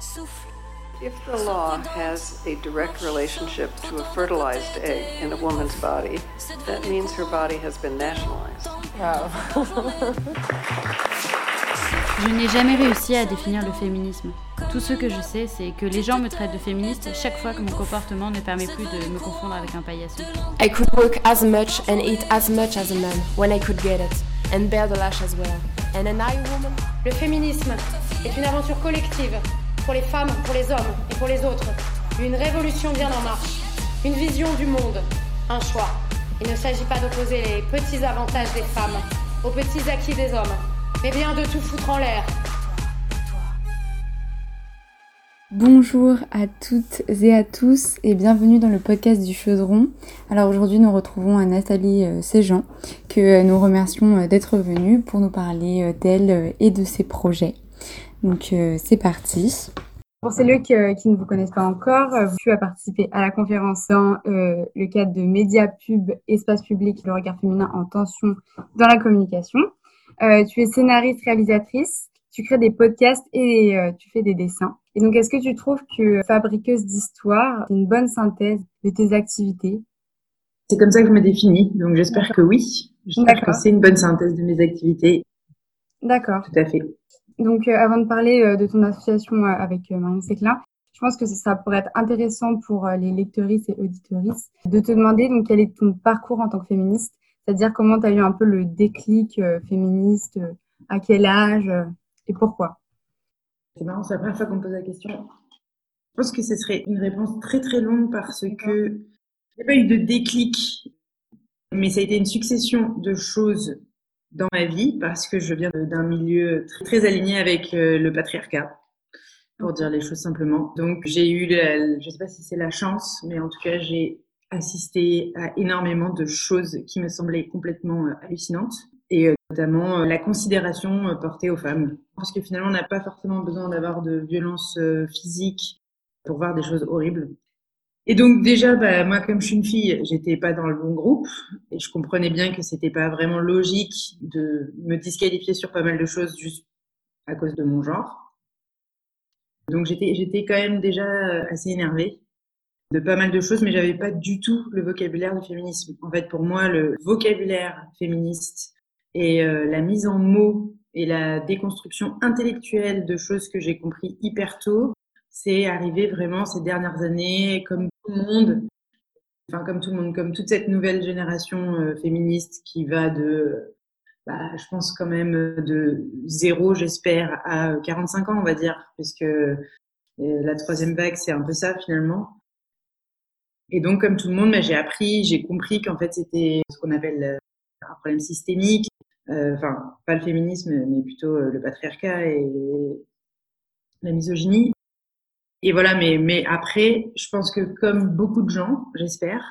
Souffle. If the law has a direct relationship to a fertilized egg in a woman's body, that means her body has been nationalized. Je n'ai jamais réussi à définir le féminisme. Tout ce que je sais, c'est que les gens me traitent de féministe chaque fois que mon comportement ne permet plus de me confondre avec un paillasson. I could work as much and eat as much as a man when I could get it, and bear the lash as well. And an I woman. Le féminisme est une aventure collective pour les femmes, pour les hommes et pour les autres. Une révolution bien en marche, une vision du monde, un choix. Il ne s'agit pas d'opposer les petits avantages des femmes aux petits acquis des hommes, mais bien de tout foutre en l'air. Bonjour à toutes et à tous et bienvenue dans le podcast du Chaudron. Alors aujourd'hui nous retrouvons Nathalie euh, Séjean que euh, nous remercions euh, d'être venue pour nous parler d'elle et de ses projets. Donc c'est parti. Pour celles qui, qui, ne vous connaissent pas encore, tu as participé à la conférence dans le cadre de Média Pub, Espace Public, le regard féminin en tension dans la communication. tu es scénariste, réalisatrice, tu crées des podcasts et tu fais des dessins. Et donc, est-ce que tu trouves que Fabriqueuse d'Histoire une bonne synthèse de tes activités? C'est comme ça que je me définis, donc j'espère que oui. J'espère que c'est une bonne synthèse de mes activités. D'accord. Tout à fait. Donc, euh, avant de parler euh, de ton association euh, avec Marion Séclin, je pense que ça pourrait être intéressant pour les lectrices et auditrices de te demander donc quel est ton parcours en tant que féministe, c'est-à-dire comment tu as eu un peu le déclic féministe, à quel âge et pourquoi? C'est marrant, c'est la première fois qu'on me pose la question. Je pense que ce serait une réponse très très longue parce que il n'y a pas eu de déclic, mais ça a été une succession de choses dans ma vie parce que je viens d'un milieu très, aligné avec euh, le patriarcat, pour dire les choses simplement. Donc j'ai eu, je ne sais pas si c'est la chance, mais en tout cas j'ai assisté à énormément de choses qui me semblaient complètement euh, hallucinantes et euh, notamment la considération portée aux femmes. Parce que finalement, on n'a pas forcément besoin d'avoir de violence physique pour voir des choses horribles. Et donc déjà, bah, moi, comme je suis une fille, j'étais pas dans le bon groupe et je comprenais bien que c'était pas vraiment logique de me disqualifier sur pas mal de choses juste à cause de mon genre. Donc j'étais, j'étais quand même déjà assez énervée de pas mal de choses, mais j'avais pas du tout le vocabulaire du féminisme. En fait, pour moi, le vocabulaire féministe et euh, la mise en mots et la déconstruction intellectuelle de choses que j'ai compris hyper tôt, c'est arrivé vraiment ces dernières années, comme tout le monde, enfin comme tout le monde, comme toute cette nouvelle génération euh, féministe qui va de, bah, je pense quand même de zéro, j'espère, à 45 ans, on va dire, puisque euh, la troisième vague, c'est un peu ça finalement. Et donc, comme tout le monde, bah, j'ai appris, j'ai compris qu'en fait, c'était ce qu'on appelle euh, un problème systémique. Enfin, pas le féminisme, mais plutôt le patriarcat et la misogynie. Et voilà, mais, mais après, je pense que comme beaucoup de gens, j'espère,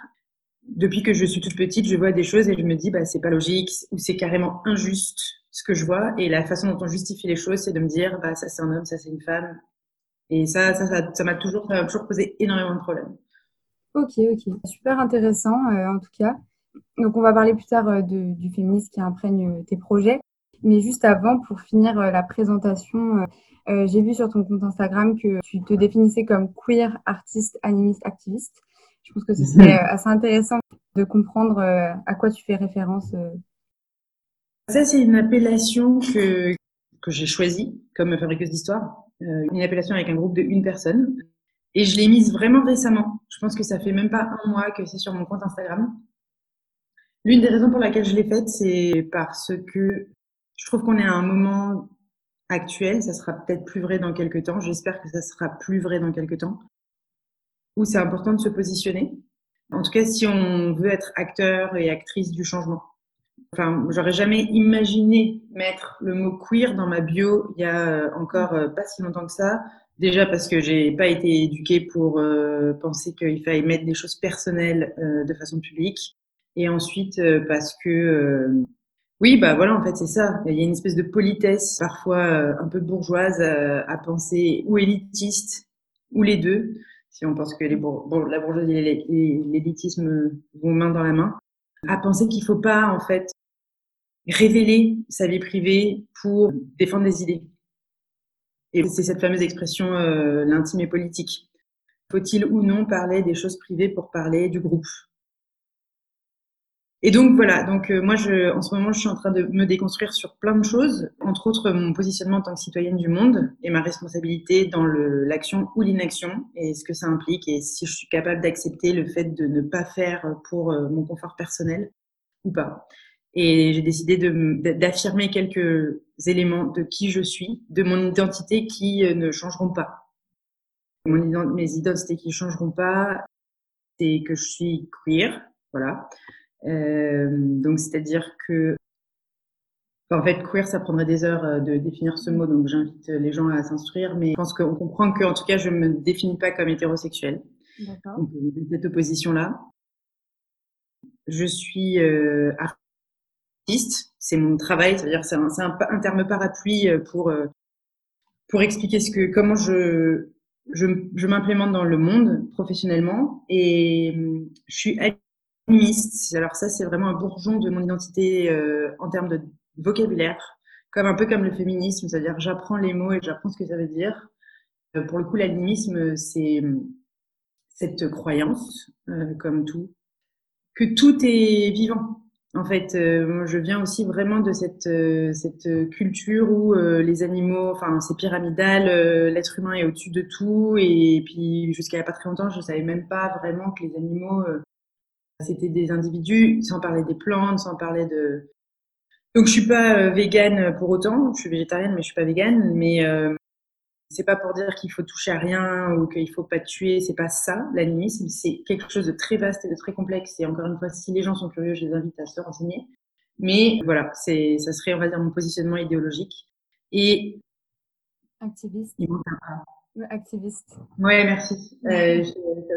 depuis que je suis toute petite, je vois des choses et je me dis, bah, c'est pas logique ou c'est carrément injuste ce que je vois. Et la façon dont on justifie les choses, c'est de me dire, bah, ça c'est un homme, ça c'est une femme. Et ça, ça, ça, m'a toujours, toujours posé énormément de problèmes. Ok, ok. Super intéressant, euh, en tout cas. Donc, on va parler plus tard euh, du féminisme qui imprègne euh, tes projets. Mais juste avant, pour finir la présentation, euh, j'ai vu sur ton compte Instagram que tu te définissais comme queer, artiste, animiste, activiste. Je pense que ce serait euh, assez intéressant de comprendre euh, à quoi tu fais référence. Ça, c'est une appellation que, que j'ai choisie comme fabriqueuse d'histoire. une appellation avec un groupe de une personne. Et je l'ai mise vraiment récemment. Je pense que ça fait même pas un mois que c'est sur mon compte Instagram. L'une des raisons pour laquelle je l'ai faite, c'est parce que je trouve qu'on est à un moment actuel, ça sera peut-être plus vrai dans quelques temps, j'espère que ça sera plus vrai dans quelques temps, où c'est important de se positionner. En tout cas, si on veut être acteur et actrice du changement. Enfin, j'aurais jamais imaginé mettre le mot queer dans ma bio il y a euh, encore euh, pas si longtemps que ça. Déjà parce que j'ai pas été éduquée pour euh, penser qu'il fallait mettre des choses personnelles de façon publique. Et ensuite parce que oui, bah voilà, en fait, c'est ça. Il y a une espèce de politesse, parfois euh, un peu bourgeoise, euh, à penser ou élitiste, ou les deux, si on pense que la bourgeoisie et l'élitisme vont main dans la main, à penser qu'il faut pas, en fait, révéler sa vie privée pour défendre des idées. Et c'est cette fameuse expression l'intime est politique. Faut-il ou non parler des choses privées pour parler du groupe? Et donc voilà, donc euh, moi je, en ce moment je suis en train de me déconstruire sur plein de choses, entre autres mon positionnement en tant que citoyenne du monde et ma responsabilité dans l'action ou l'inaction et ce que ça implique et si je suis capable d'accepter le fait de ne pas faire pour euh, mon confort personnel ou pas. Et j'ai décidé d'affirmer quelques éléments de qui je suis, de mon identité qui euh, ne changeront pas. Mon, mes identités qui ne changeront pas, c'est que je suis queer, voilà. Euh, donc, c'est-à-dire que en fait, queer, ça prendrait des heures euh, de définir ce mot, donc j'invite les gens à s'instruire, mais je pense qu'on comprend qu'en tout cas, je ne me définis pas comme hétérosexuelle. Donc, cette opposition-là. Je suis euh, artiste, c'est mon travail, c'est-à-dire c'est un, un, un, terme parapluie pour, pour expliquer ce que, comment je, je, je m'implémente dans le monde professionnellement. Et je suis Alors ça, c'est vraiment un bourgeon de mon identité euh, en termes de vocabulaire, comme un peu comme le féminisme, c'est-à-dire j'apprends les mots et j'apprends ce que ça veut dire. Euh, pour le coup, l'animisme, c'est cette croyance, euh, comme tout, que tout est vivant. En fait, je viens aussi vraiment de cette, cette culture où les animaux, enfin, c'est pyramidal, l'être humain est au-dessus de tout. Et puis, jusqu'à pas très longtemps, je ne savais même pas vraiment que les animaux c'était des individus, sans parler des plantes, sans parler de. Donc je suis pas euh, végane pour autant. Je suis végétarienne, mais je suis pas végane. Mais euh, c'est pas pour dire qu'il faut toucher à rien ou qu'il faut pas tuer. C'est pas ça. L'animisme, c'est quelque chose de très vaste et de très complexe. Et encore une fois, si les gens sont curieux, je les invite à se renseigner. Mais voilà, c'est, ça serait, on va dire, mon positionnement idéologique. Et activiste activiste. Ouais, merci. Euh,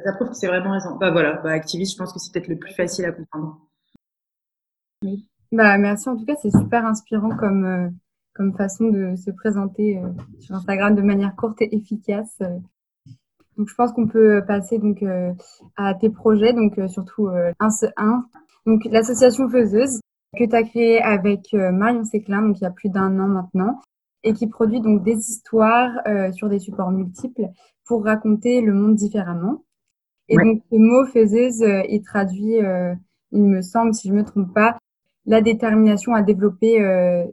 ça, prouve que c'est vraiment raison. Bah voilà, bah, activiste, je pense que c'est peut-être le plus facile à comprendre. Oui. Bah merci en tout cas, c'est super inspirant comme euh, comme façon de se présenter euh, sur Instagram de manière courte et efficace. Donc je pense qu'on peut passer donc à tes projets, donc surtout un, un donc l'association Faiseuse que tu as créée avec Marion Séclin, donc il y a plus d'un an maintenant et qui produit donc des histoires euh, sur des supports multiples pour raconter le monde différemment. Et donc, ce mot faiseuse, euh, il traduit, euh, il me semble, si je ne me trompe pas, la détermination à développer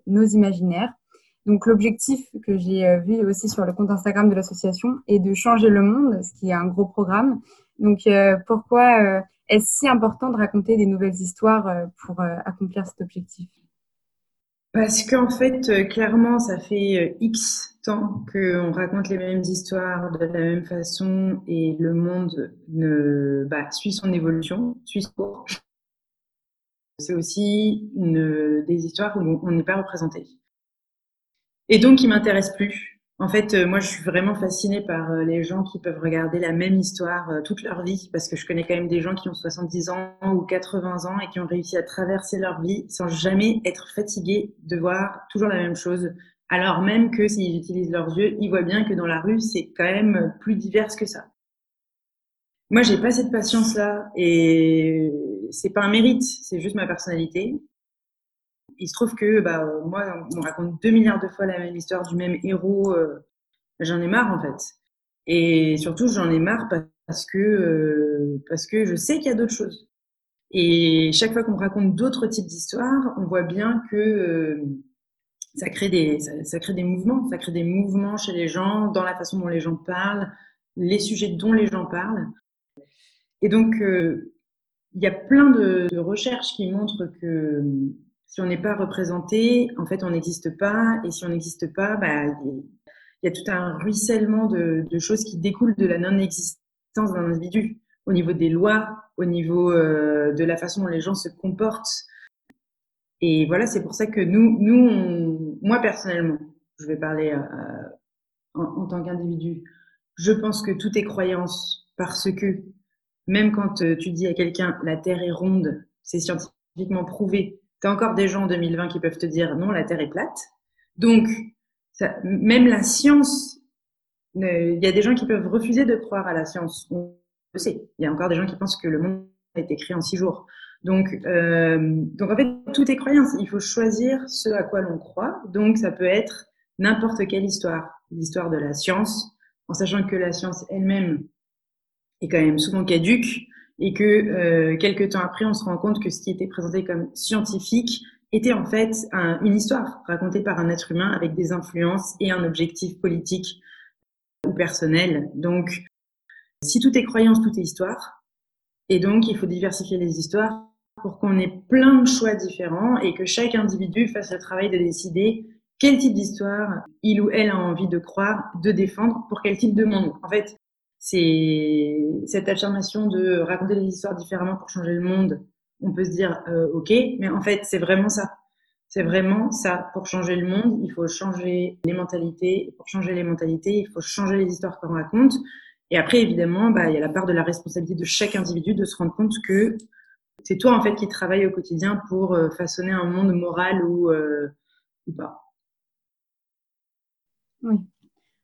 nos imaginaires. Donc, l'objectif que j'ai vu aussi sur le compte Instagram de l'association est de changer le monde, ce qui est un gros programme. Donc, pourquoi est-ce si important de raconter des nouvelles histoires pour accomplir cet objectif? Parce qu'en fait, euh, clairement, ça fait euh, X temps qu'on raconte les mêmes histoires de la même façon et le monde ne, bah, suit son évolution, suit son cours. C'est aussi une, des histoires où on n'est pas représenté. Et donc, il m'intéresse plus. En fait, euh, moi, je suis vraiment fascinée par euh, les gens qui peuvent regarder la même histoire euh, toute leur vie, parce que je connais quand même des gens qui ont 70 ans ou 80 ans et qui ont réussi à traverser leur vie sans jamais être fatigués de voir toujours la même chose. Alors même que s'ils utilisent leurs yeux, ils voient bien que dans la rue, c'est quand même plus divers que ça. Moi, j'ai pas cette patience-là et c'est pas un mérite, c'est juste ma personnalité il se trouve que bah, moi, on raconte deux milliards de fois la même histoire du même héros. Euh, j'en ai marre en fait. Et surtout, j'en ai marre parce que, euh, parce que je sais qu'il y a d'autres choses. Et chaque fois qu'on raconte d'autres types d'histoires, on voit bien que euh, ça, crée des, ça, crée des mouvements. Ça crée des mouvements chez les gens, dans la façon dont les gens parlent, les sujets dont les gens parlent. Et donc, il y a plein de recherches qui montrent que si on n'est pas représenté, en fait, on n'existe pas. Et si on n'existe pas, bah, il y a tout un ruissellement de, choses qui découlent de la non-existence d'un individu, au niveau des lois, au niveau euh, de la façon dont les gens se comportent. Et voilà, c'est pour ça que nous, nous moi personnellement, je vais parler euh, en, tant qu'individu, je pense que tout est croyance parce que même quand euh, tu dis à quelqu'un la Terre est ronde, c'est scientifiquement prouvé encore des gens en 2020 qui peuvent te dire non, la Terre est plate. Donc, même la science, il y a des gens qui peuvent refuser de croire à la science. On le sait. Il y a encore des gens qui pensent que le monde a été créé en six jours. Donc, euh, donc en fait, tout est croyance. Il faut choisir ce à quoi l'on croit. Donc, ça peut être n'importe quelle histoire. l'histoire de la science, en sachant que la science elle-même est quand même souvent caduque et que euh, quelques temps après, on se rend compte que ce qui était présenté comme scientifique était en fait une histoire racontée par un être humain avec des influences et un objectif politique ou personnel. Donc, si tout est croyance, tout est histoire. Et donc, il faut diversifier les histoires pour qu'on ait plein de choix différents et que chaque individu fasse le travail de décider quel type d'histoire il ou elle a envie de croire, de défendre, pour quel type de monde. En fait, c'est cette affirmation de raconter les histoires différemment pour changer le monde. On peut se dire, euh, ok, mais en fait, c'est vraiment ça. C'est vraiment ça. Pour changer le monde, il faut changer les mentalités. Pour changer les mentalités, il faut changer les histoires qu'on raconte. Et après, évidemment, bah, il y a la part de la responsabilité de chaque individu de se rendre compte que c'est toi, en fait, qui travaille au quotidien pour euh, façonner un monde moral ou, euh, pas. Oui.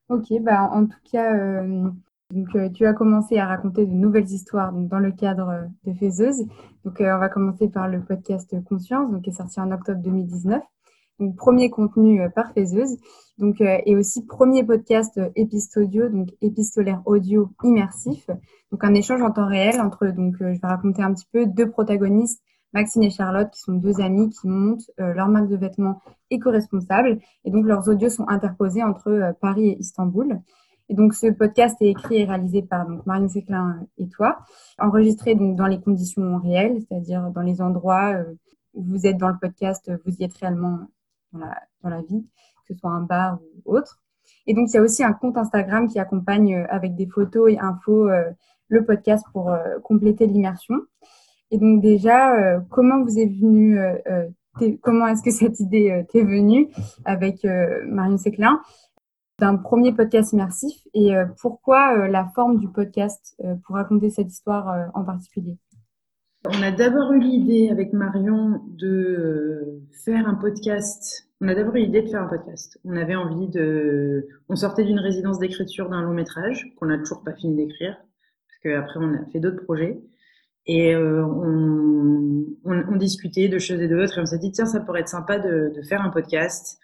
Ok, bah, en tout cas, euh, donc, tu as commencé à raconter de nouvelles histoires donc, dans le cadre de Faiseuse. Donc, on va commencer par le podcast Conscience, donc, qui est sorti en octobre 2019 premier contenu euh, par Faiseuse, donc, euh, et aussi premier podcast euh, épistodio, donc épistolaire audio immersif, donc un échange en temps réel entre, donc je vais raconter un petit peu, deux protagonistes, Maxine et Charlotte, qui sont deux amies qui montent leur marque de vêtements éco-responsable, et donc leurs audios sont interposés entre Paris et Istanbul. Et donc, ce podcast est écrit et réalisé par donc, Marine Séclin et toi, enregistré donc, dans les conditions réelles, c'est-à-dire dans les endroits où vous êtes dans le podcast, vous y êtes réellement dans la, vie, que ce soit un bar ou autre. Et donc, il y a aussi un compte Instagram qui accompagne euh, avec des photos et infos euh, le podcast pour euh, compléter l'immersion. Et donc, déjà, comment vous est venu, comment est-ce que cette idée t'est venue avec Marion Séclin d'un premier podcast immersif et pourquoi la forme du podcast pour raconter cette histoire en particulier? On a d'abord eu l'idée avec Marion de euh, faire un podcast. On a d'abord eu l'idée de faire un podcast. On avait envie de. On sortait d'une résidence d'écriture d'un long métrage qu'on n'a toujours pas fini d'écrire, parce qu'après on a fait d'autres projets. Et euh, on, discutait de choses et d'autres, et on s'est dit tiens, ça pourrait être sympa de, faire un podcast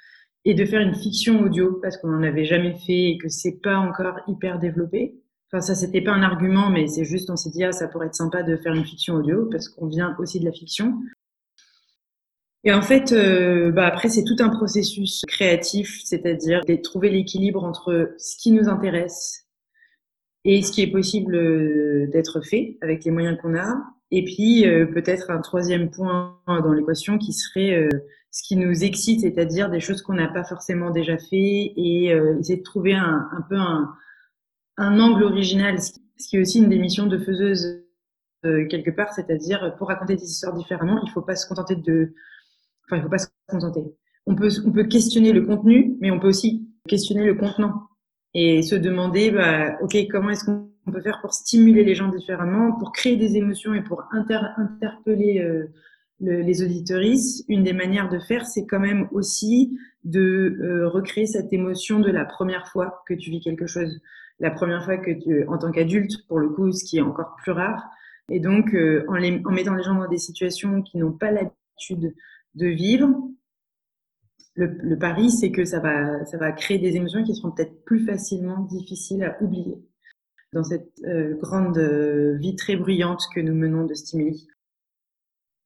et de faire une fiction audio parce qu'on n'en avait jamais fait et que c'est pas encore hyper développé. Enfin, ça, c'était pas un argument, mais c'est juste, on s'est dit, ah, ça pourrait être sympa de faire une fiction audio, parce qu'on vient aussi de la fiction. Et en fait, euh, bah après, c'est tout un processus créatif, c'est-à-dire de trouver l'équilibre entre ce qui nous intéresse et ce qui est possible euh, d'être fait avec les moyens qu'on a. Et puis, euh, peut-être un troisième point dans l'équation qui serait ce qui nous excite, c'est-à-dire des choses qu'on n'a pas forcément déjà fait et essayer de trouver un, peu un, angle original, ce qui est aussi une des missions de faiseuse euh, quelque part, c'est-à-dire pour raconter des histoires différemment, il faut pas se contenter de, enfin il faut pas se contenter. On peut on peut questionner le contenu, mais on peut aussi questionner le contenant et se demander, bah ok comment est-ce qu'on peut faire pour stimuler les gens différemment, pour créer des émotions et pour interpeller euh, les auditoristes. Une des manières de faire, c'est quand même aussi de euh, recréer cette émotion de la première fois que tu vis quelque chose la première fois que tu, en tant qu'adulte, pour le coup, ce qui est encore plus rare. Et donc, euh, en, mettant les gens dans des situations qui n'ont pas l'habitude de vivre, le, pari, c'est que ça va, ça va créer des émotions qui seront peut-être plus facilement difficiles à oublier dans cette euh, grande vie très bruyante que nous menons de stimuli.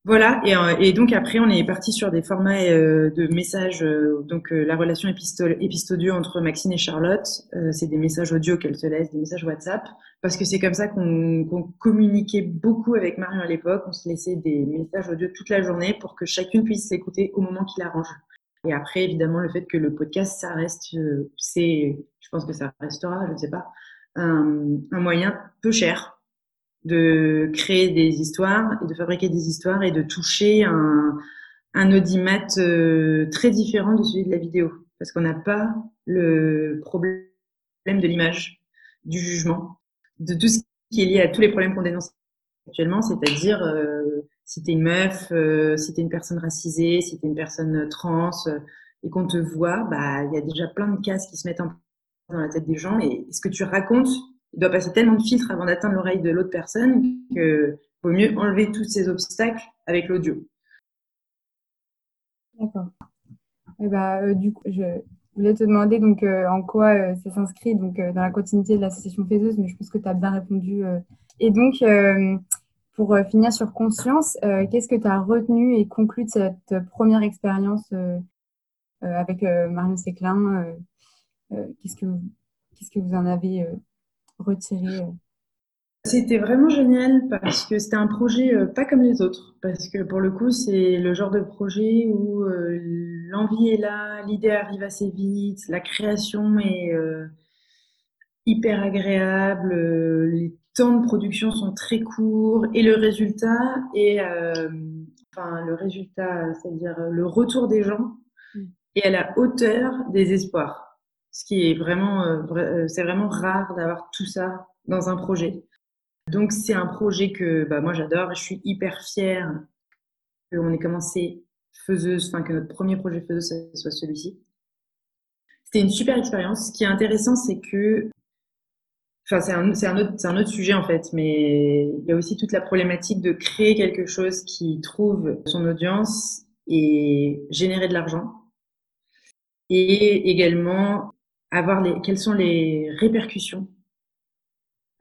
Voilà, et, euh, et, donc après, on est parti sur des formats euh, de messages. Euh, donc la relation épistole, épistodio entre Maxine et Charlotte, c'est des messages audio qu'elle se laisse, des messages WhatsApp, parce que c'est comme ça qu'on communiquait beaucoup avec Marion à l'époque. On se laissait des messages audio toute la journée pour que chacune puisse s'écouter au moment qui l'arrange. Et après, évidemment, le fait que le podcast, ça reste, c'est, je pense que ça restera, je ne sais pas, un moyen peu cher de créer des histoires et de fabriquer des histoires et de toucher un, un audimat euh, très différent de celui de la vidéo. Parce qu'on n'a pas le problème de l'image, du jugement, de tout ce qui est lié à tous les problèmes qu'on dénonce actuellement, c'est-à-dire euh, si t'es une meuf, euh, si t'es une personne racisée, si t'es une personne trans, euh, et qu'on te voit, bah il y a déjà plein de cases qui se mettent en dans la tête des gens. Et ce que tu racontes il doit passer tellement de filtres avant d'atteindre l'oreille de l'autre personne que vaut mieux enlever tous ces obstacles avec l'audio. D'accord. Eh ben, euh, du coup, je, voulais te demander donc en quoi ça s'inscrit donc dans la continuité de l'association Faiseuse, mais je pense que tu as bien répondu. Et donc, pour finir sur conscience, qu'est-ce que tu as retenu et conclu de cette première expérience avec Marion Séclin Qu'est-ce que qu'est-ce que vous en avez retiré c'était vraiment génial parce que c'était un projet euh, pas comme les autres. Parce que pour le coup, c'est le genre de projet où euh, l'envie est là, l'idée arrive assez vite, la création est euh, hyper agréable, les temps de production sont très courts et le résultat est, enfin le résultat, c'est-à-dire le retour des gens mm. est à la hauteur des espoirs. Ce qui est vraiment, c'est vraiment rare d'avoir tout ça dans un projet. Donc c'est un projet que bah, moi j'adore. Je suis hyper fière qu'on ait commencé faiseuse, enfin que notre premier projet faiseuse soit celui-ci. C'était une super expérience. Ce qui est intéressant, c'est que, enfin c'est un autre sujet en fait, mais il y a aussi toute la problématique de créer quelque chose qui trouve son audience et générer de l'argent. Et également avoir les, quelles sont les répercussions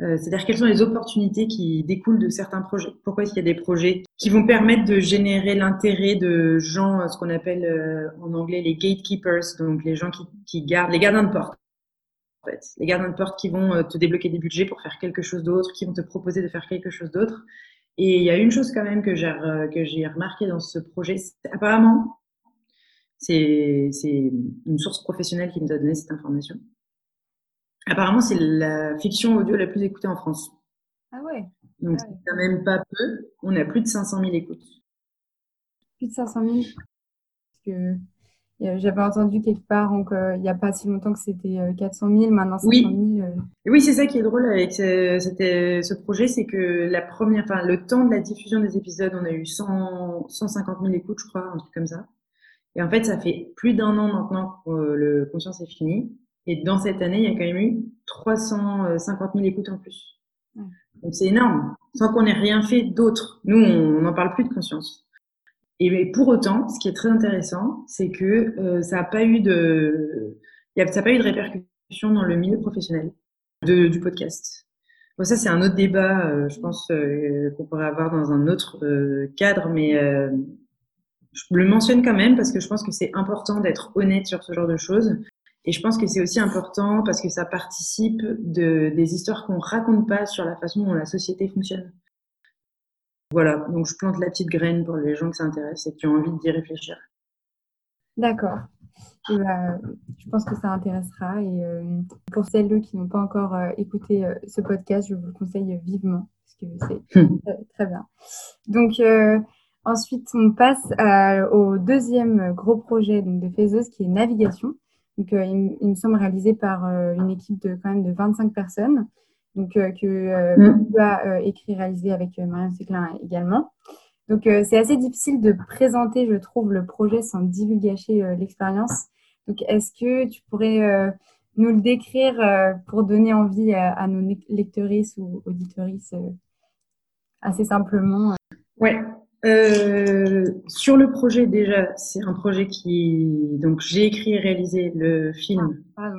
euh, c'est-à-dire quelles sont les opportunités qui découlent de certains projets. Pourquoi est-ce qu'il y a des projets qui vont permettre de générer l'intérêt de gens, ce qu'on appelle euh, en anglais les gatekeepers, donc les gens qui, gardent, les gardiens de porte. En fait, les gardiens de porte qui vont euh, te débloquer des budgets pour faire quelque chose d'autre, qui vont te proposer de faire quelque chose d'autre. Et il y a une chose quand même que j'ai que j'ai remarqué dans ce projet, apparemment, c'est une source professionnelle qui nous a donné cette information. Apparemment, c'est la fiction audio la plus écoutée en France. Ah ouais Donc, ah c'est quand même pas peu. On a plus de 500 000 écoutes. Plus de 500 000 Parce que j'avais entendu quelque part, donc, il n'y a pas si longtemps que c'était 400 000, maintenant 500 oui. 000. Euh. Oui, c'est ça qui est drôle avec ce, ce projet, c'est que la première, enfin, le temps de la diffusion des épisodes, on a eu 100, 150 000 écoutes, je crois, un truc comme ça. Et en fait, ça fait plus d'un an maintenant que le Conscience est fini. Et dans cette année, il y a quand même eu 350 000 écoutes en plus. Donc c'est énorme, sans qu'on ait rien fait d'autre. Nous, on n'en parle plus de conscience. Et pour autant, ce qui est très intéressant, c'est que euh, ça n'a pas eu de, ça pas eu de répercussion dans le milieu professionnel de, du podcast. Bon, ça, c'est un autre débat, euh, je pense, euh, qu'on pourrait avoir dans un autre cadre, mais je le mentionne quand même parce que je pense que c'est important d'être honnête sur ce genre de choses. Et je pense que c'est aussi important parce que ça participe de, des histoires qu'on raconte pas sur la façon dont la société fonctionne. Voilà, donc je plante la petite graine pour les gens qui s'intéressent et qui ont envie d'y réfléchir. D'accord. Bah, je pense que ça intéressera. Et euh, pour celles qui n'ont pas encore euh, écouté euh, ce podcast, je vous le conseille vivement parce que c'est hmm. très, bien. Donc, ensuite, on passe au deuxième gros projet donc, de Fezos qui est navigation. Donc, euh, il, me semble réalisé par euh, une équipe de quand même de 25 personnes. Donc, euh, que mm. a écrit et réalisé avec Marianne Séclin également. Donc, c'est assez difficile de présenter, je trouve, le projet sans divulgacher l'expérience. Donc, est-ce que tu pourrais nous le décrire pour donner envie à, nos lectrices ou auditrices assez simplement Ouais, euh, sur le projet déjà, c'est un projet qui donc j'ai écrit et réalisé le film. Ah,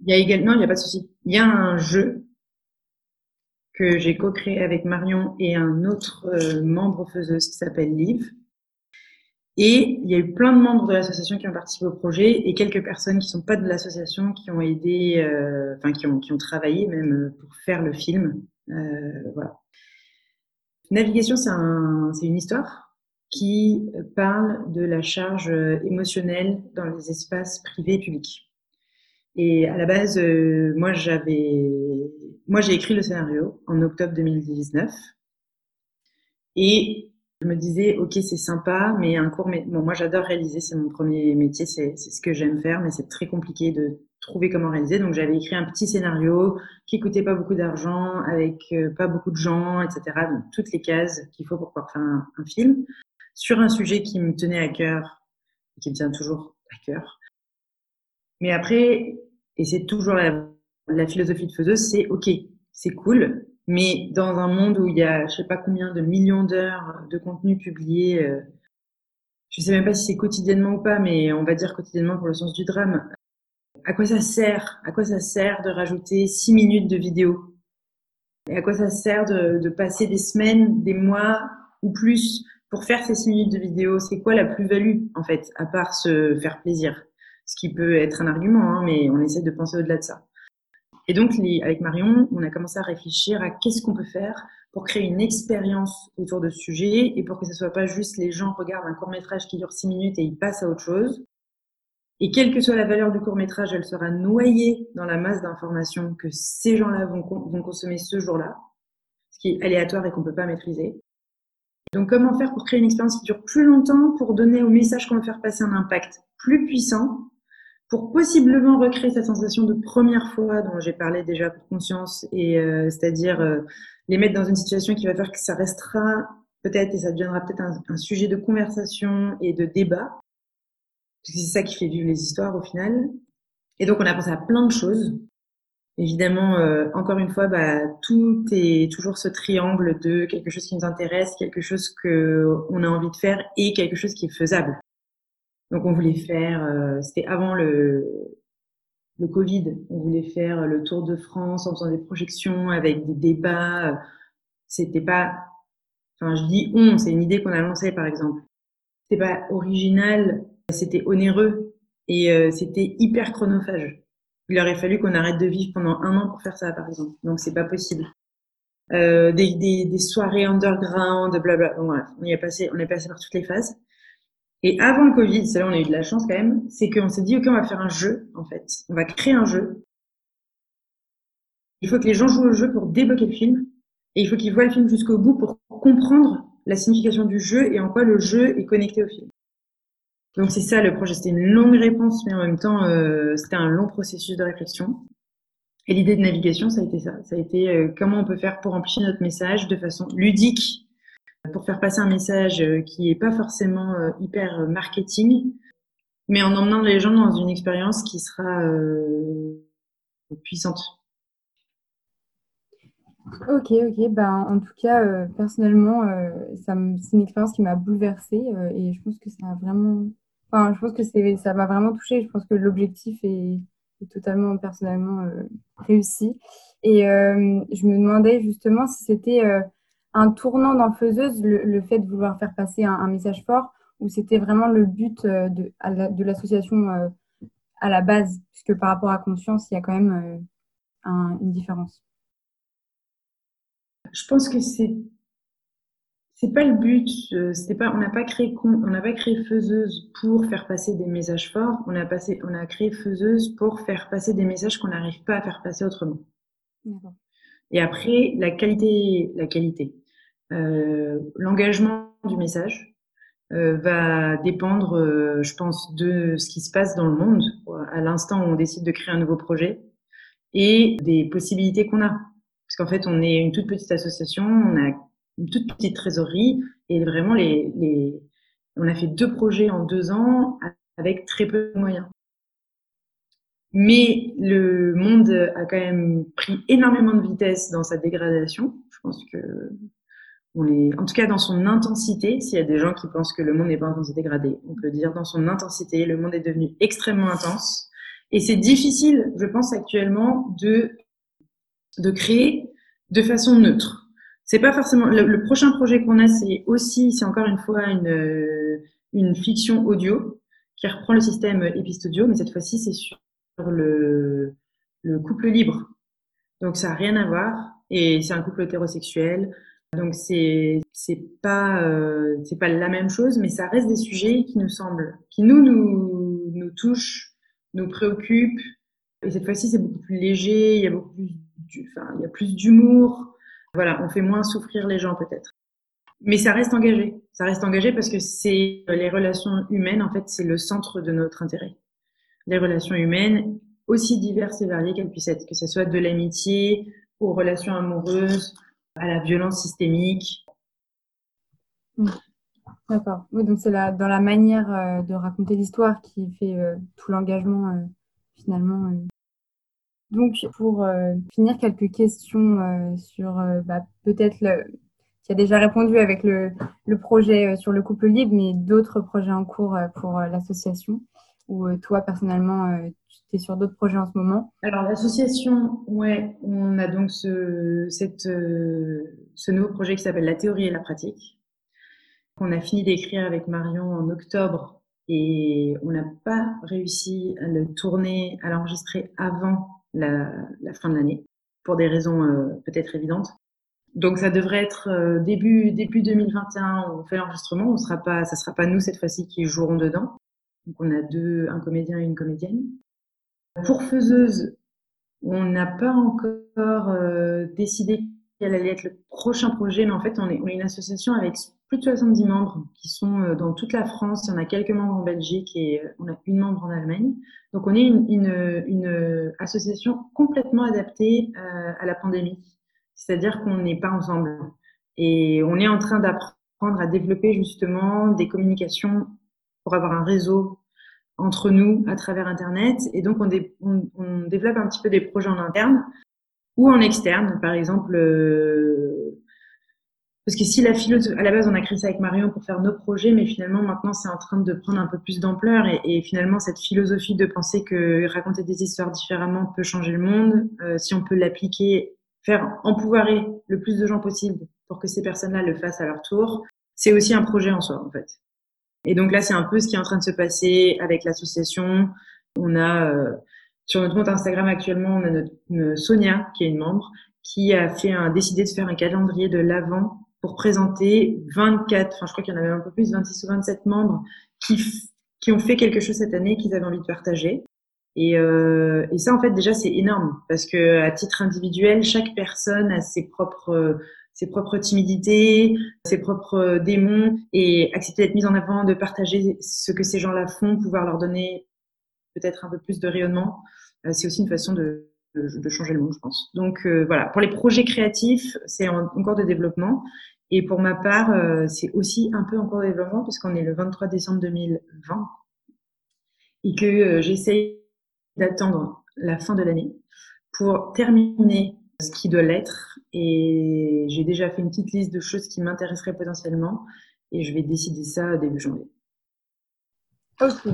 il y a également, il n'y a pas de souci. Il y a un jeu que j'ai co-créé avec Marion et un autre euh, membre faiseuse qui s'appelle Liv. Et il y a eu plein de membres de l'association qui ont participé au projet et quelques personnes qui sont pas de l'association qui ont aidé, euh, enfin qui ont qui ont travaillé même pour faire le film. voilà. Navigation, c'est une histoire qui parle de la charge émotionnelle dans les espaces privés et publics. Et à la base, euh, moi, j'avais, moi, j'ai écrit le scénario en octobre 2019. Et je me disais, ok, c'est sympa, mais un court, bon, moi, j'adore réaliser, c'est mon premier métier, c'est ce que j'aime faire, mais c'est très compliqué de trouver comment réaliser. Donc j'avais écrit un petit scénario qui coûtait pas beaucoup d'argent, avec euh, pas beaucoup de gens, etc. Donc toutes les cases qu'il faut pour pouvoir faire un, film sur un sujet qui me tenait à cœur, qui me tient toujours à cœur. Mais après, et c'est toujours la, philosophie de faiseuse, c'est ok, c'est cool, mais dans un monde où il y a je sais pas combien de millions d'heures de contenu publié, euh, je sais même pas si c'est quotidiennement ou pas, mais on va dire quotidiennement pour le sens du drame, à quoi ça sert À quoi ça sert de rajouter six minutes de vidéo? Et à quoi ça sert de, passer des semaines, des mois ou plus pour faire ces six minutes de vidéo? C'est quoi la plus-value en fait, à part se faire plaisir? Ce qui peut être un argument, hein, mais on essaie de penser au-delà de ça. Et donc, avec Marion, on a commencé à réfléchir à qu'est-ce qu'on peut faire pour créer une expérience autour de ce sujet et pour que ce soit pas juste les gens regardent un court métrage qui dure six minutes et ils passent à autre chose. Et quelle que soit la valeur du court métrage, elle sera noyée dans la masse d'informations que ces gens-là vont, vont consommer ce jour-là, ce qui est aléatoire et qu'on peut pas maîtriser. Donc, comment faire pour créer une expérience qui dure plus longtemps, pour donner au message qu'on veut faire passer un impact plus puissant, pour possiblement recréer cette sensation de première fois dont j'ai parlé déjà pour conscience, et euh, c'est-à-dire euh, les mettre dans une situation qui va faire que ça restera peut-être et ça deviendra peut-être un, sujet de conversation et de débat, parce que c'est ça qui fait vivre les histoires au final. Et donc on a pensé à plein de choses. Évidemment, euh, encore une fois, bah, tout est toujours ce triangle de quelque chose qui nous intéresse, quelque chose que on a envie de faire et quelque chose qui est faisable. Donc on voulait faire, euh, c'était avant le, le Covid, on voulait faire le tour de France en faisant des projections avec des débats. C'était pas, enfin je dis on, c'est une idée qu'on a lancée par exemple. C'était pas original, c'était onéreux et euh, c'était hyper chronophage. Il aurait fallu qu'on arrête de vivre pendant un an pour faire ça par exemple. Donc c'est pas possible. Euh, des, soirées underground, blabla. Bon, on est passé, on passé par toutes les phases. Et avant le Covid, c'est là on a eu de la chance quand même, c'est qu'on s'est dit, OK, on va faire un jeu, en fait. On va créer un jeu. Il faut que les gens jouent au jeu pour débloquer le film. Et il faut qu'ils voient le film jusqu'au bout pour comprendre la signification du jeu et en quoi le jeu est connecté au film. Donc c'est ça le projet. C'était une longue réponse, mais en même temps, euh, c'était un long processus de réflexion. Et l'idée de navigation, ça a été ça. Ça a été euh, comment on peut faire pour amplifier notre message de façon ludique pour faire passer un message euh, qui n'est pas forcément euh, hyper euh, marketing, mais en emmenant les gens dans une expérience qui sera puissante. Ok, ok. Ben, en tout cas, personnellement, c'est une expérience qui m'a bouleversée et je pense que ça a vraiment, enfin, je pense que ça m'a vraiment touchée. Je pense que l'objectif est, totalement personnellement réussi. Et je me demandais justement si c'était un tournant dans Faiseuse, le, fait de vouloir faire passer un, message fort, ou c'était vraiment le but euh, de, l'association euh, à la base, puisque par rapport à conscience, il y a quand même euh, une différence. Je pense que c'est c'est pas le but. C'était pas, on n'a pas créé, on n'a pas créé Faiseuse pour faire passer des messages forts. On a passé, on a créé Faiseuse pour faire passer des messages qu'on n'arrive pas à faire passer autrement. Et après, la qualité, la qualité, euh, l'engagement du message euh, va dépendre, euh, je pense, de ce qui se passe dans le monde à l'instant où on décide de créer un nouveau projet et des possibilités qu'on a. Parce qu'en fait, on est une toute petite association, on a une toute petite trésorerie et vraiment, les... on a fait deux projets en deux ans avec très peu de moyens. Mais le monde a quand même pris énormément de vitesse dans sa dégradation. Je pense que on est, en tout cas dans son intensité, s'il y a des gens qui pensent que le monde n'est pas en train de se dégrader, on peut dire dans son intensité, le monde est devenu extrêmement intense. Et c'est difficile, je pense actuellement, de, de créer de façon neutre. C'est pas forcément, le, prochain projet qu'on a, c'est aussi, c'est encore une fois une, une fiction audio qui reprend le système épistodio, mais cette fois-ci, c'est sur le, le couple libre. Donc ça n'a rien à voir. Et c'est un couple hétérosexuel. Donc c'est c'est pas euh, c'est pas la même chose, mais ça reste des sujets qui nous semblent, qui nous nous nous touchent, nous préoccupent. Et cette fois-ci c'est beaucoup plus léger, il y a beaucoup plus, enfin il y a plus d'humour. Voilà, on fait moins souffrir les gens peut-être. Mais ça reste engagé. Ça reste engagé parce que c'est les relations humaines en fait c'est le centre de notre intérêt les relations humaines, aussi diverses et variées qu'elles puissent être, que ce soit de l'amitié aux relations amoureuses, à la violence systémique. D'accord. Oui, donc c'est dans la manière euh, de raconter l'histoire qui fait euh, tout l'engagement euh, finalement. Donc pour finir, quelques questions sur bah, peut-être le, qui a déjà répondu avec le, le projet sur le couple libre, mais d'autres projets en cours pour l'association euh, toi, personnellement, euh, tu es sur d'autres projets en ce moment? Alors l'association, ouais, on a donc ce, cette, ce nouveau projet qui s'appelle La théorie et la pratique, qu'on a fini d'écrire avec Marion en octobre et on n'a pas réussi à le tourner, à l'enregistrer avant la, fin de l'année, pour des raisons peut-être évidentes. Donc ça devrait être euh, début début 2021, on fait l'enregistrement. On sera pas, ça sera pas nous cette fois-ci qui jouerons dedans. Donc on a deux, un comédien et une comédienne. Pour Faiseuse, on n'a pas encore euh, décidé quel allait être le prochain projet, mais en fait on est, on est une association avec plus de 70 membres qui sont euh, dans toute la France. Il y en a quelques membres en Belgique et on a une membre en Allemagne. Donc on est une, une, une association complètement adaptée à la pandémie. C'est-à-dire qu'on n'est pas ensemble. Et on est en train d'apprendre à développer justement des communications pour avoir un réseau entre nous à travers Internet. Et donc, on, développe un petit peu des projets en interne ou en externe. Par exemple, euh, parce que si la philosophie, à la base, on a créé ça avec Marion pour faire nos projets, mais finalement, maintenant, c'est en train de prendre un peu plus d'ampleur. Et, finalement, cette philosophie de penser que raconter des histoires différemment peut changer le monde, euh, si on peut l'appliquer faire empouvoirer le plus de gens possible pour que ces personnes-là le fassent à leur tour, c'est aussi un projet en soi, en fait. Et donc là, c'est un peu ce qui est en train de se passer avec l'association. On a, euh, sur notre compte Instagram actuellement, on a notre, Sonia, qui est une membre, qui a fait un, décidé de faire un calendrier de l'avant pour présenter 24, enfin je crois qu'il y en avait un peu plus, 26 ou 27 membres qui, qui ont fait quelque chose cette année qu'ils avaient envie de partager. Et, euh, et, ça, en fait, déjà, c'est énorme parce que à titre individuel, chaque personne a ses propres ses propres timidités, ses propres démons, et accepter d'être mise en avant, de partager ce que ces gens-là font, pouvoir leur donner peut-être un peu plus de rayonnement, euh, c'est aussi une façon de, de, changer le monde, je pense. Donc euh, voilà, pour les projets créatifs, c'est encore de développement. Et pour ma part, euh, c'est aussi un peu encore de développement puisqu'on est le 23 décembre 2020 et que j'essaye d'attendre la fin de l'année pour terminer ce qui doit l'être. Et j'ai déjà fait une petite liste de choses qui m'intéresseraient potentiellement et je vais décider ça début janvier. Ok.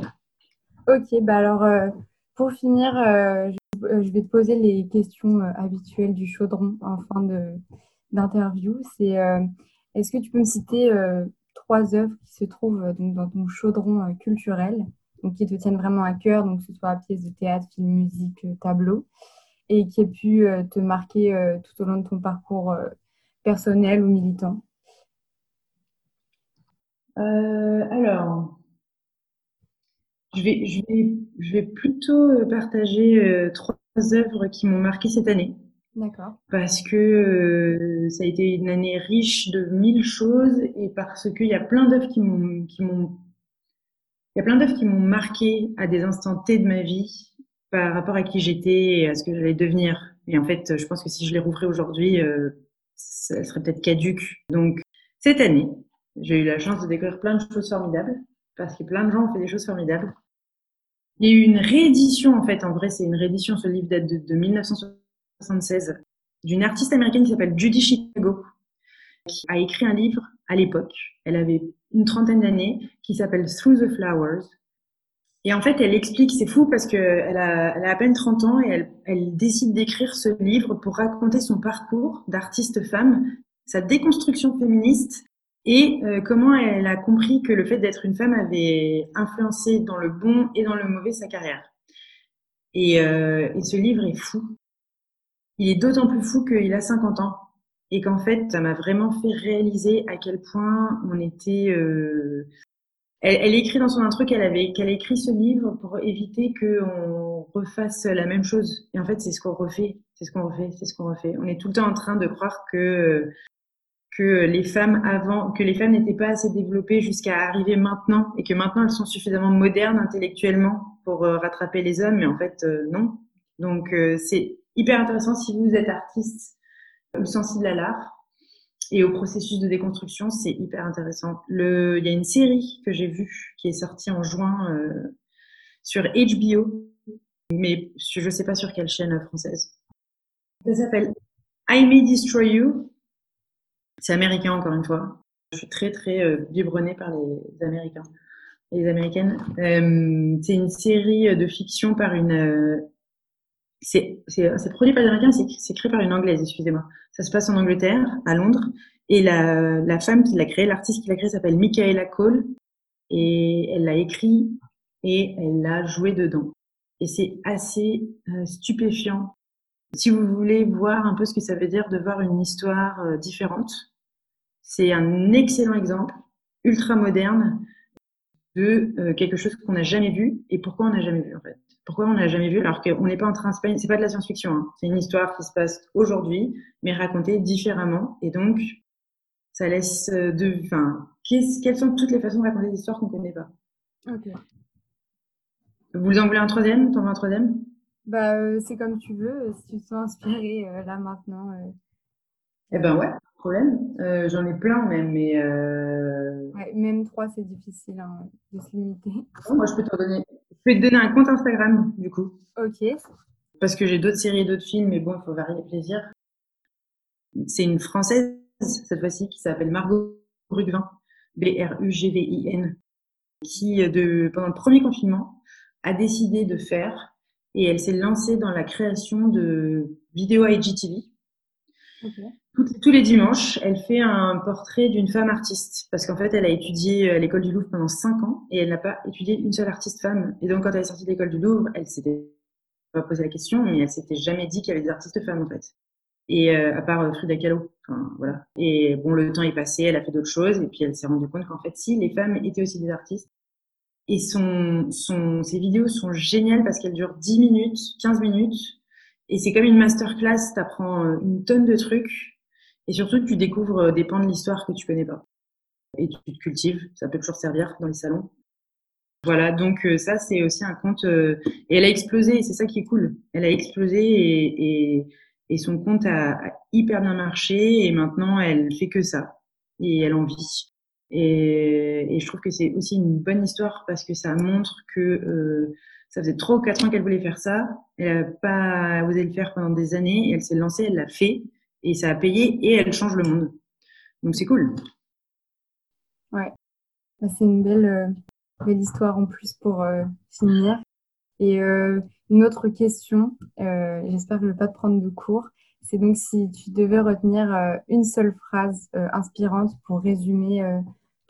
Ok, bah alors euh, pour finir, euh, euh, je, vais te poser les questions habituelles du chaudron en fin d'interview. C'est est-ce que tu peux me citer trois œuvres qui se trouvent donc, dans ton chaudron culturel donc qui te tiennent vraiment à cœur, donc que ce soit pièce de théâtre, film, musique, euh, tableau, et qui ait pu euh, te marquer euh, tout au long de ton parcours personnel ou militant? Alors, je vais, je, vais, je vais plutôt partager trois œuvres qui m'ont marqué cette année. D'accord. Parce que ça a été une année riche de mille choses et parce qu'il y a plein d'œuvres qui m'ont il y a plein d'œuvres qui m'ont marqué à des instants T de ma vie par rapport à qui j'étais et à ce que j'allais devenir. Et en fait, je pense que si je les rouvrais aujourd'hui, euh, ça serait peut-être caduque. Donc, cette année, j'ai eu la chance de découvrir plein de choses formidables parce que plein de gens ont fait des choses formidables. Il y a eu une réédition, en fait, en vrai, c'est une réédition, ce livre date de, de 1976, d'une artiste américaine qui s'appelle Judy Chicago, qui a écrit un livre à l'époque. Elle avait une trentaine d'années qui s'appelle Through the Flowers. Et en fait, elle explique, c'est fou parce qu'elle a, elle a à peine 30 ans et elle décide d'écrire ce livre pour raconter son parcours d'artiste femme, sa déconstruction féministe et euh, comment elle a compris que le fait d'être une femme avait influencé dans le bon et dans le mauvais sa carrière? Et, euh, et ce livre est fou. Il est d'autant plus fou qu'il a 50 ans et qu'en fait, ça m'a vraiment fait réaliser à quel point on était. Euh... Elle, elle, écrit dans son intro qu'elle avait qu'elle écrit ce livre pour éviter qu'on refasse la même chose. Et en fait, c'est ce qu'on refait, c'est ce qu'on refait, c'est ce qu'on refait. On est tout le temps en train de croire que que les femmes avant, que les femmes n'étaient pas assez développées jusqu'à arriver maintenant, et que maintenant elles sont suffisamment modernes intellectuellement pour euh, rattraper les hommes, mais en fait euh, non. Donc euh, c'est hyper intéressant si vous êtes artiste ou sensible à l'art et au processus de déconstruction, c'est hyper intéressant. Il y a une série que j'ai vue qui est sortie en juin sur HBO, mais je ne sais pas sur quelle chaîne française. Ça s'appelle I May Destroy You. C'est américain encore une fois. Je suis très très euh, vibronnée par les Américains. les américaines. Euh, c'est une série de fiction par une. c'est produit par les américains, c'est créé par une anglaise, excusez-moi. Ça se passe en Angleterre, à Londres. Et la, la femme qui l'a créé, l'artiste qui l'a créé s'appelle Michaela Cole. Et elle l'a écrit et elle l'a joué dedans. Et c'est assez stupéfiant si vous voulez voir un peu ce que ça veut dire de voir une histoire euh, différente, c'est un excellent exemple, ultra moderne, de euh, quelque chose qu'on n'a jamais vu. Et pourquoi on n'a jamais vu en fait Pourquoi on n'a jamais vu alors qu'on n'est pas en train de... C'est pas de la science-fiction, hein. c'est une histoire qui se passe aujourd'hui, mais racontée différemment. Et donc, ça laisse euh, de... Enfin, quelles sont toutes les façons de raconter des histoires qu'on ne connaît pas Ok. Vous en voulez un troisième? T'en veux un troisième? Bah, euh, c'est comme tu veux, euh, si tu te sens inspiré euh, là maintenant. Eh ben ouais, problème. j'en ai plein même, mais Ouais, même trois, c'est difficile hein, de se limiter. moi je peux te donner. Je peux te donner un compte Instagram du coup, Ok. parce que j'ai d'autres séries et d'autres films, mais bon, il faut varier les plaisirs. C'est une française cette fois-ci qui s'appelle Margot Brugvin, B-R-U-G-V-I-N, qui de pendant le premier confinement a décidé de faire et elle s'est lancée dans la création de vidéos IGTV. Tous, les dimanches, elle fait un portrait d'une femme artiste parce qu'en fait, elle a étudié à l'école du Louvre pendant cinq ans et elle n'a pas étudié une seule artiste femme. Et donc, quand elle est sortie de l'école du Louvre, elle s'était pas posé la question, mais elle s'était jamais dit qu'il y avait des artistes femmes en fait. Et euh, à part euh, Frida Kahlo, enfin, voilà. Et bon, le temps est passé, elle a fait d'autres choses et puis elle s'est rendue compte qu'en fait, si les femmes étaient aussi des artistes, et son, son, ses vidéos sont géniales parce qu'elles durent 10 minutes, 15 minutes. Et c'est comme une masterclass, tu apprends euh, une tonne de trucs. Et surtout, tu découvres euh, des pans de l'histoire que tu connais pas. Et tu te cultives, ça peut toujours servir dans les salons. Voilà, donc euh, ça, c'est aussi un compte. et elle a explosé, c'est ça qui est cool. Elle a explosé et, et, et son compte a, a, hyper bien marché. Et maintenant, elle fait que ça. Et elle en vit. Et, je trouve que c'est aussi une bonne histoire parce que ça montre que euh, ça faisait ou quatre ans qu'elle voulait faire ça. Elle n'a pas osé le faire pendant des années. Elle s'est lancée, elle l'a fait. Et ça a payé et elle change le monde. Donc c'est cool. Ouais. Bah, c'est une belle, euh, belle histoire en plus pour euh, finir. Et une autre question, j'espère que je ne vais pas te prendre de cours. C'est donc si tu devais retenir euh, une seule phrase inspirante pour résumer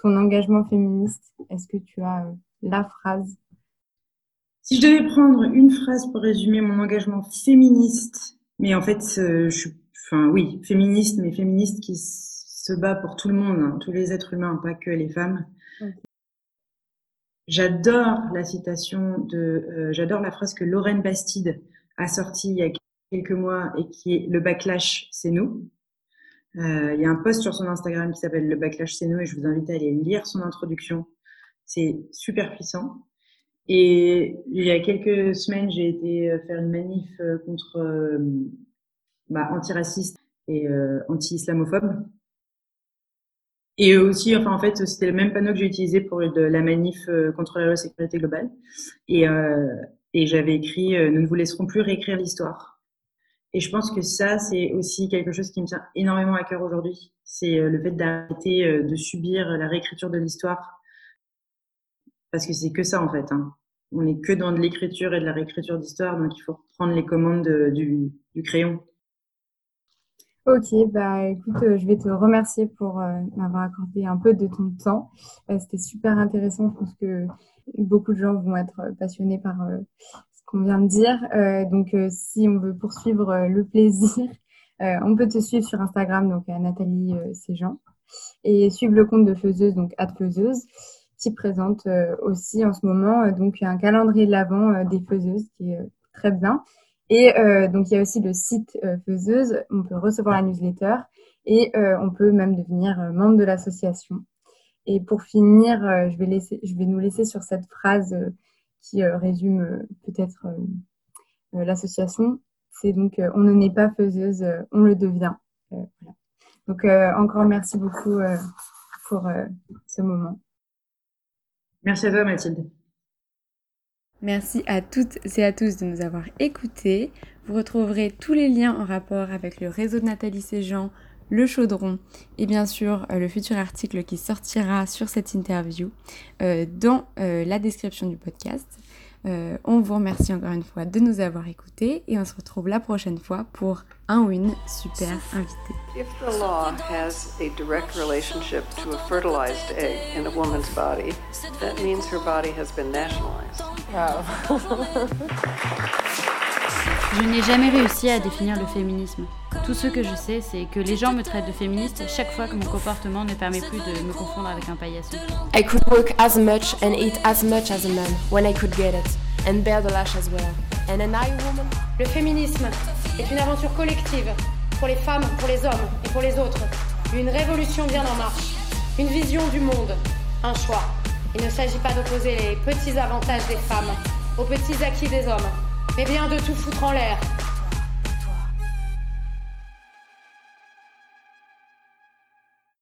ton engagement féministe, est-ce que tu as euh, la phrase? Si je devais prendre une phrase pour résumer mon engagement féministe, mais en fait, euh, je suis, enfin oui, féministe, mais féministe qui se bat pour tout le monde, hein, tous les êtres humains, pas que les femmes. J'adore la citation de, euh, j'adore la phrase que Lorraine Bastide a sortie il y a quelques mois et qui est le backlash, c'est nous. Euh, il y a un post sur son Instagram qui s'appelle Le Backlash C'est nous et je vous invite à aller lire son introduction. C'est super puissant. Et il y a quelques semaines, j'ai été euh, faire une manif euh, contre bah, antiraciste et anti-islamophobe. Et aussi, enfin en fait, c'était le même panneau que j'ai utilisé pour la manif contre la sécurité globale. Et j'avais écrit Nous ne vous laisserons plus réécrire l'histoire. Et je pense que ça, c'est aussi quelque chose qui me tient énormément à cœur aujourd'hui. C'est euh, le fait d'arrêter euh, de subir la réécriture de l'histoire. Parce que c'est que ça, en fait. Hein. On n'est que dans de l'écriture et de la réécriture d'histoire, donc il faut prendre les commandes du, du, crayon. Ok, bah écoute, euh, je vais te remercier pour m'avoir accordé un peu de ton temps. C'était super intéressant. Je pense que beaucoup de gens vont être passionnés par qu'on vient de dire. Euh, donc, euh, si on veut poursuivre euh, le plaisir, on peut te suivre sur Instagram, donc à Nathalie Séjean, et suivre le compte de Faiseuse, donc Faiseuse, qui présente aussi en ce moment donc un calendrier de l'avant des faiseuses qui est très bien. Et donc, il y a aussi le site Faiseuse, on peut recevoir la newsletter et on peut même devenir membre de l'association. Et pour finir, je vais nous laisser sur cette phrase qui euh, résume euh, peut-être euh, l'association. C'est donc on ne n'est pas faiseuse, on le devient. Donc encore merci beaucoup pour ce moment. Merci à toi Mathilde. Merci à toutes et à tous de nous avoir écoutés. Vous retrouverez tous les liens en rapport avec le réseau de Nathalie Séjean, le chaudron et bien sûr le futur article qui sortira sur cette interview dans la description du podcast. Euh, on vous remercie encore une fois de nous avoir écoutés et on se retrouve la prochaine fois pour un ou une super invité. If the law has a direct relationship to a fertilized egg in a woman's body, that means her body has been nationalized. Je n'ai jamais réussi à définir le féminisme. Tout ce que je sais, c'est que les gens me traitent de féministe chaque fois que mon comportement ne permet plus de me confondre avec un paillasson. I could work as much and eat as much as a man when I could get it, and bear the lash as well. And an I woman? Le féminisme est une aventure collective pour les femmes, pour les hommes et pour les autres. Une révolution bien en marche, une vision du monde, un choix. Il ne s'agit pas d'opposer les petits avantages des femmes aux petits acquis des hommes, mais bien de tout foutre en l'air.